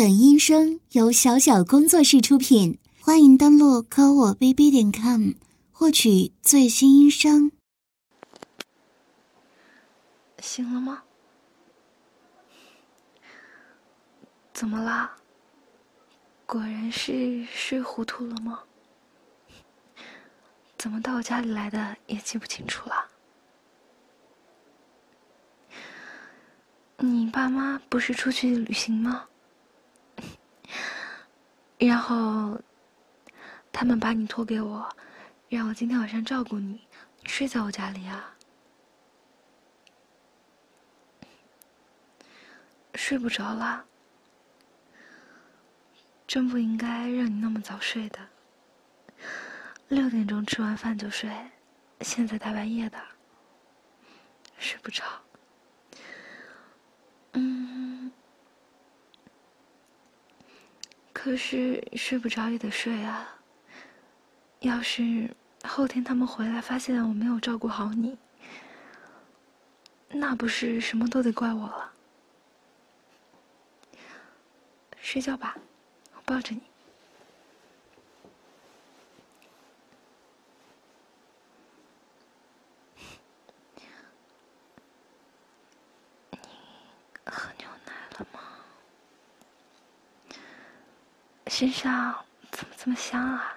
本音声由小小工作室出品，欢迎登录科我 bb 点 com 获取最新音声。醒了吗？怎么啦？果然是睡糊涂了吗？怎么到我家里来的也记不清楚了？你爸妈不是出去旅行吗？然后他们把你托给我，让我今天晚上照顾你，睡在我家里啊。睡不着了？真不应该让你那么早睡的。六点钟吃完饭就睡，现在大半夜的，睡不着。可是睡不着也得睡啊。要是后天他们回来发现我没有照顾好你，那不是什么都得怪我了。睡觉吧，我抱着你。你喝牛奶了吗？身上怎么这么香啊？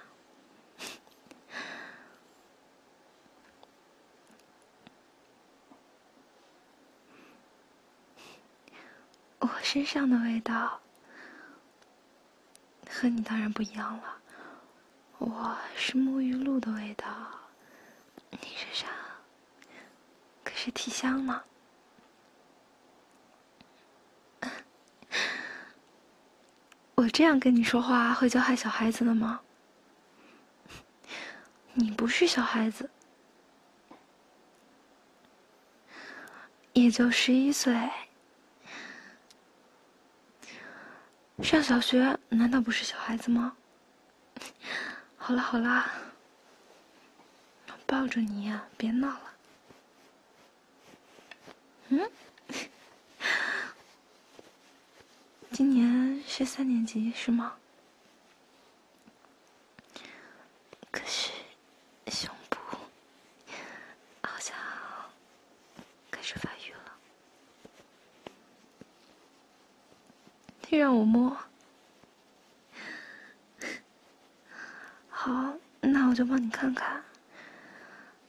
我身上的味道。和你当然不一样了，我是沐浴露的味道，你身上可是体香呢。我这样跟你说话会教害小孩子的吗？你不是小孩子，也就十一岁。上小学难道不是小孩子吗？好了好了，抱着你，别闹了。嗯，今年是三年级是吗？可是胸部好像开始发育了。你让我摸，好，那我就帮你看看，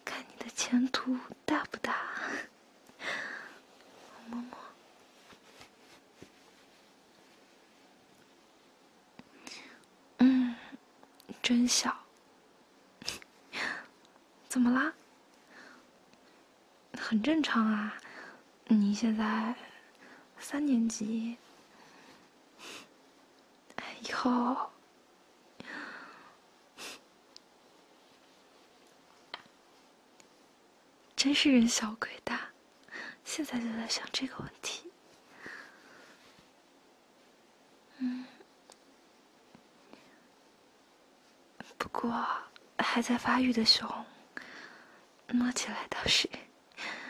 看你的前途大不大？我摸摸，嗯，真小，怎么啦？很正常啊，你现在三年级。以后，真是人小鬼大，现在就在想这个问题。嗯，不过还在发育的熊，摸起来倒是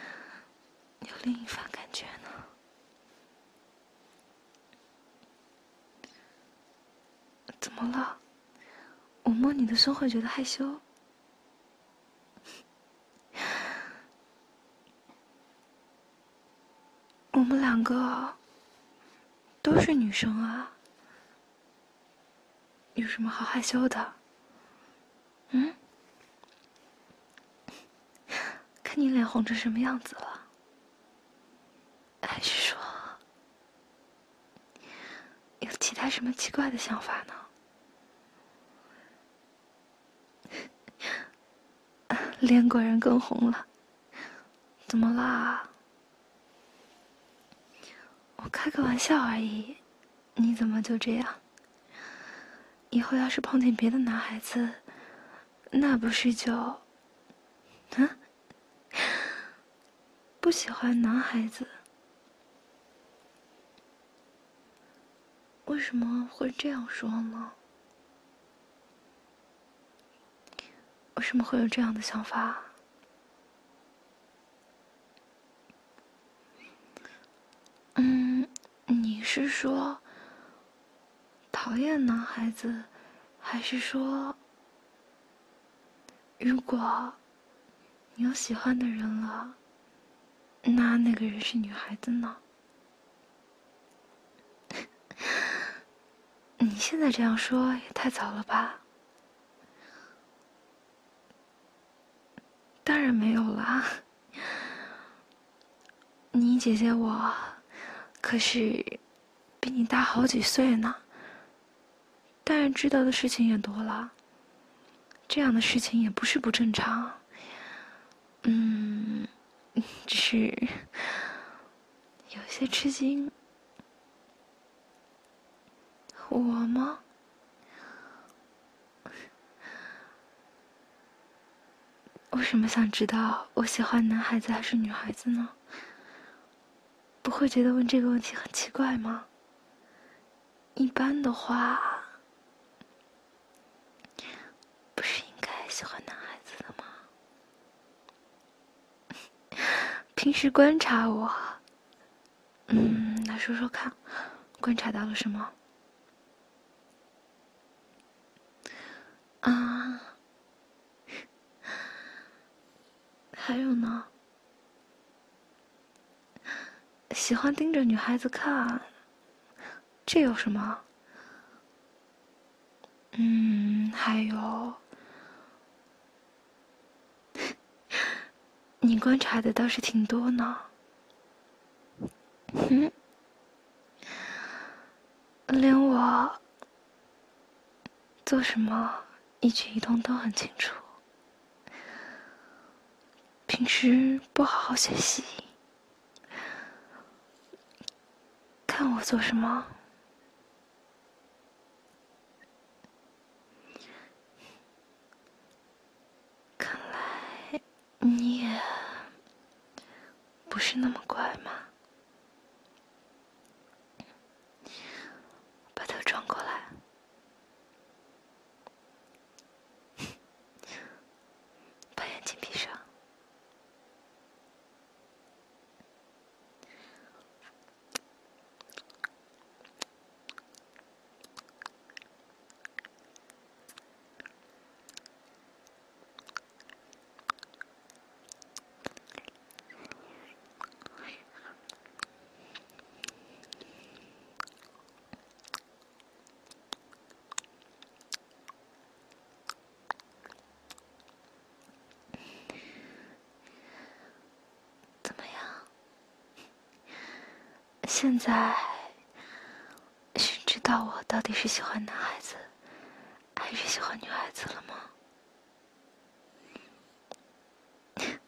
有另一番感觉呢。怎么了？我摸你的胸会觉得害羞？我们两个都是女生啊，有什么好害羞的？嗯？看你脸红成什么样子了？还是说有其他什么奇怪的想法呢？脸果然更红了，怎么啦？我开个玩笑而已，你怎么就这样？以后要是碰见别的男孩子，那不是就……啊？不喜欢男孩子？为什么会这样说呢？为什么会有这样的想法？嗯，你是说讨厌男孩子，还是说，如果你有喜欢的人了，那那个人是女孩子呢？你现在这样说也太早了吧？当然没有啦，你姐姐我可是比你大好几岁呢。当然知道的事情也多了，这样的事情也不是不正常。嗯，只是有些吃惊。我吗？为什么想知道我喜欢男孩子还是女孩子呢？不会觉得问这个问题很奇怪吗？一般的话，不是应该喜欢男孩子的吗？平时观察我，嗯，来说说看，观察到了什么？啊。还有呢，喜欢盯着女孩子看，这有什么？嗯，还有，你观察的倒是挺多呢。嗯，连我做什么一举一动都很清楚。平时不好好学习，看我做什么？看来你也不是那么乖吗。现在是知道我到底是喜欢男孩子还是喜欢女孩子了吗？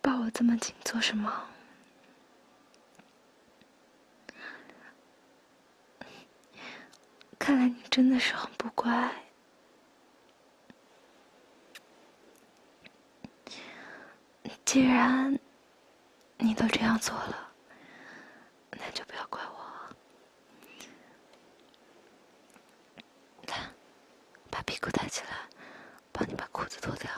抱我这么紧做什么？看来你真的是很不乖。既然。你都这样做了，那就不要怪我。来，把屁股抬起来，帮你把裤子脱掉。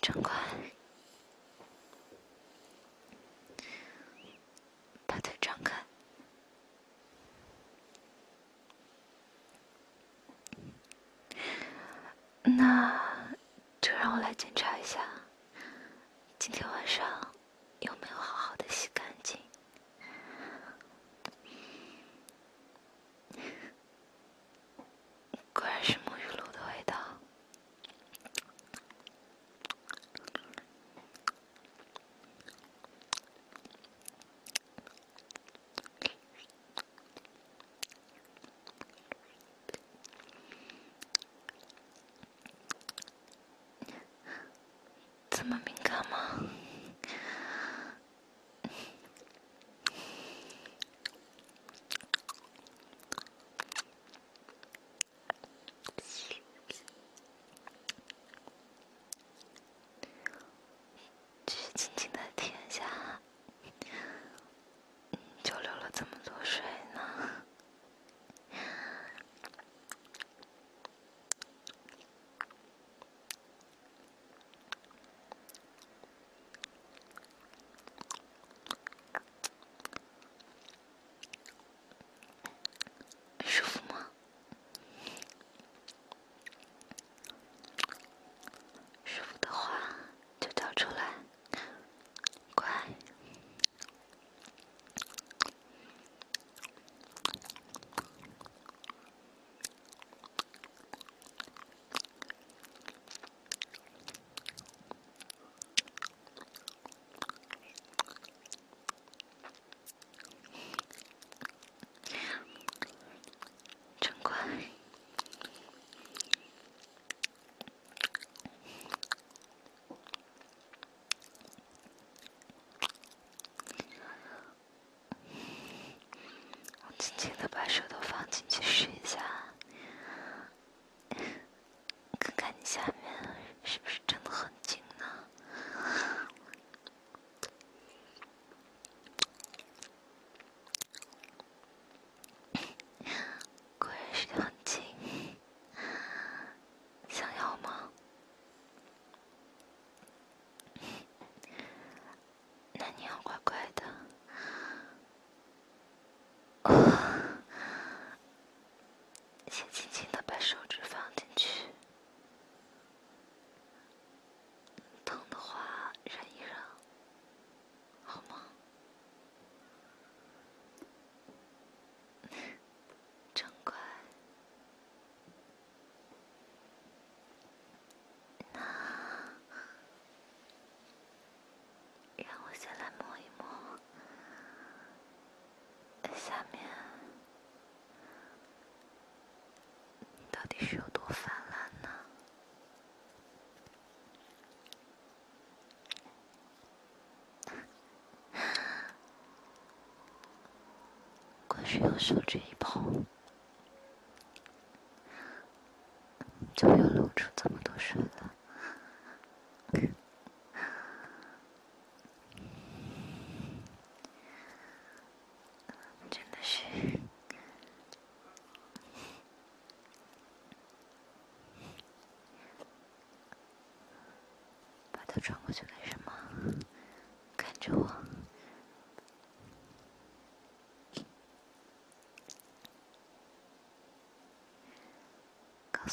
真快。那，就让我来检查一下，今天晚上需要手这一碰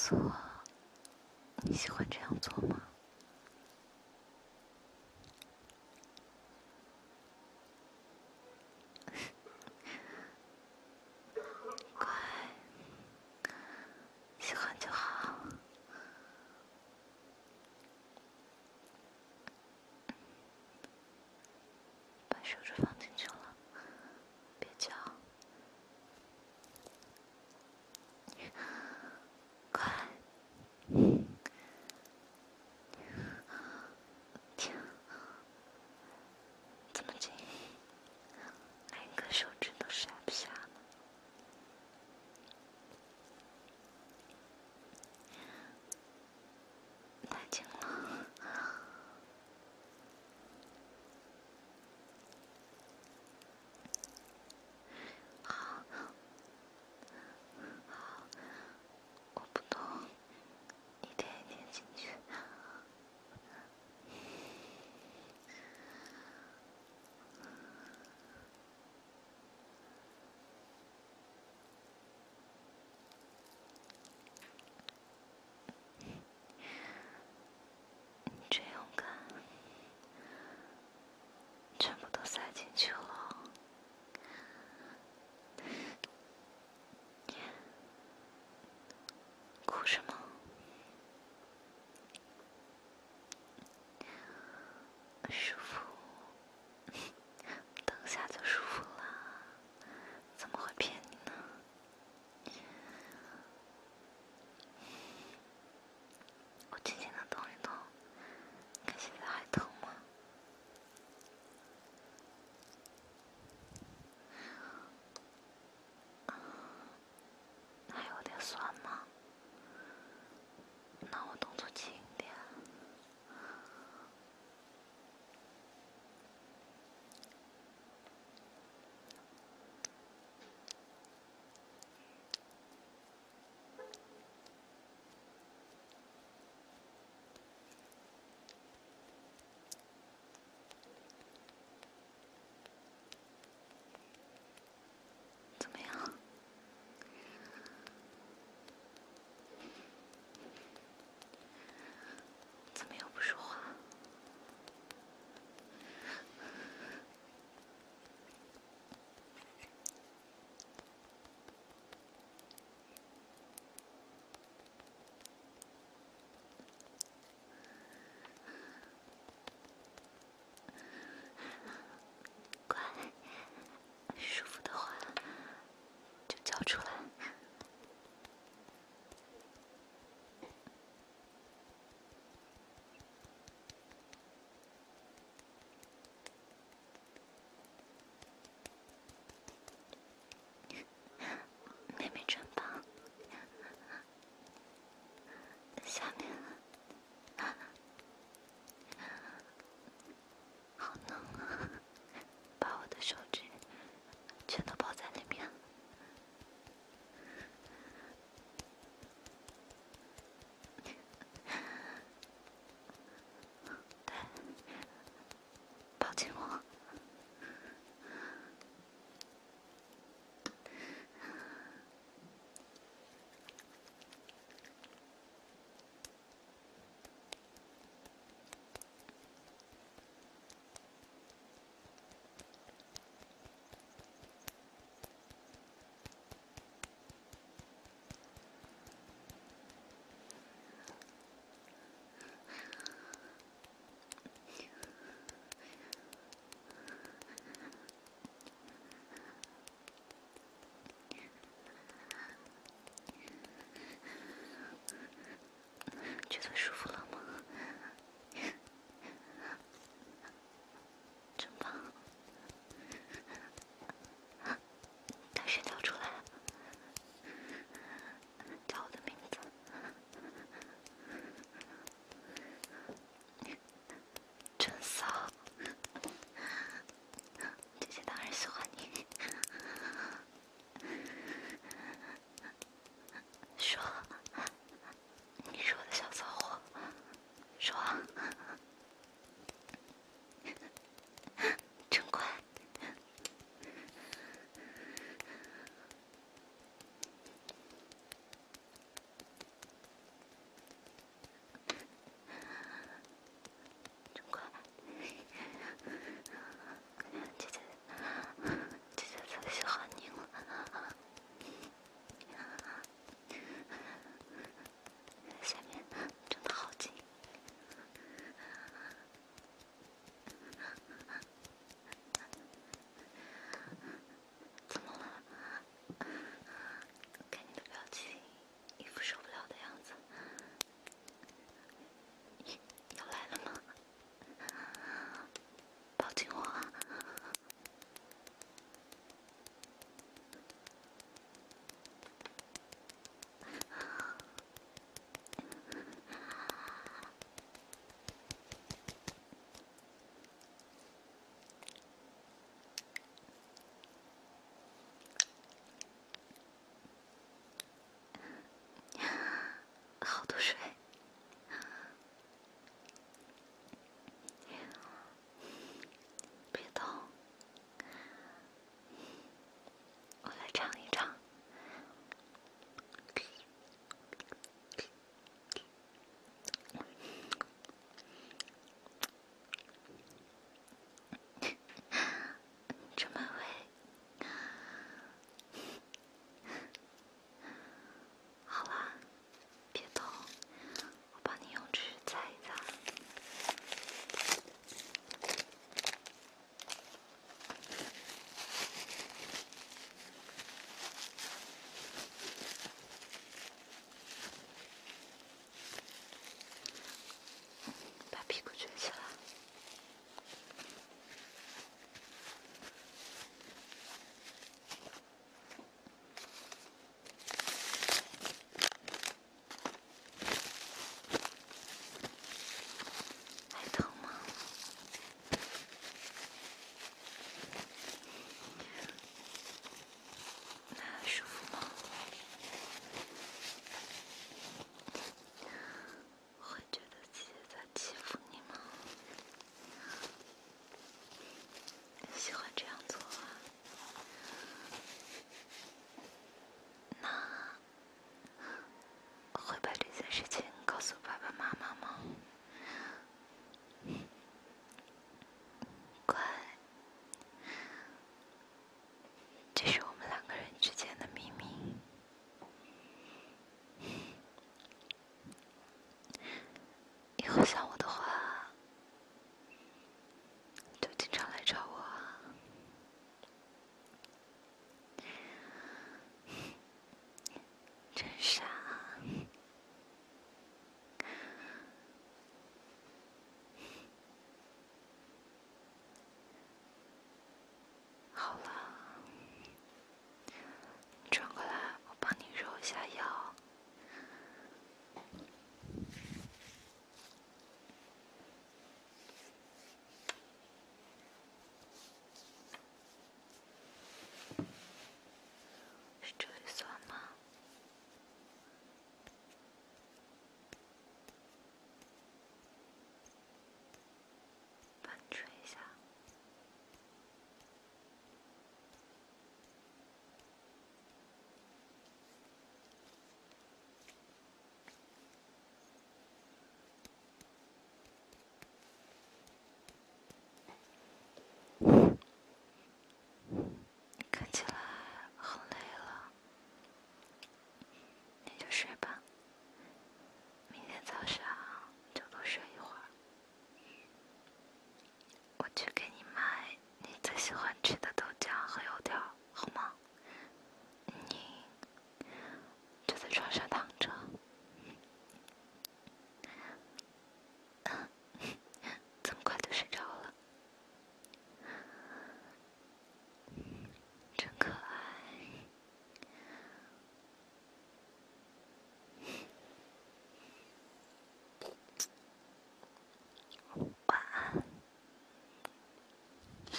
做你喜欢这样做吗？妈妈吗？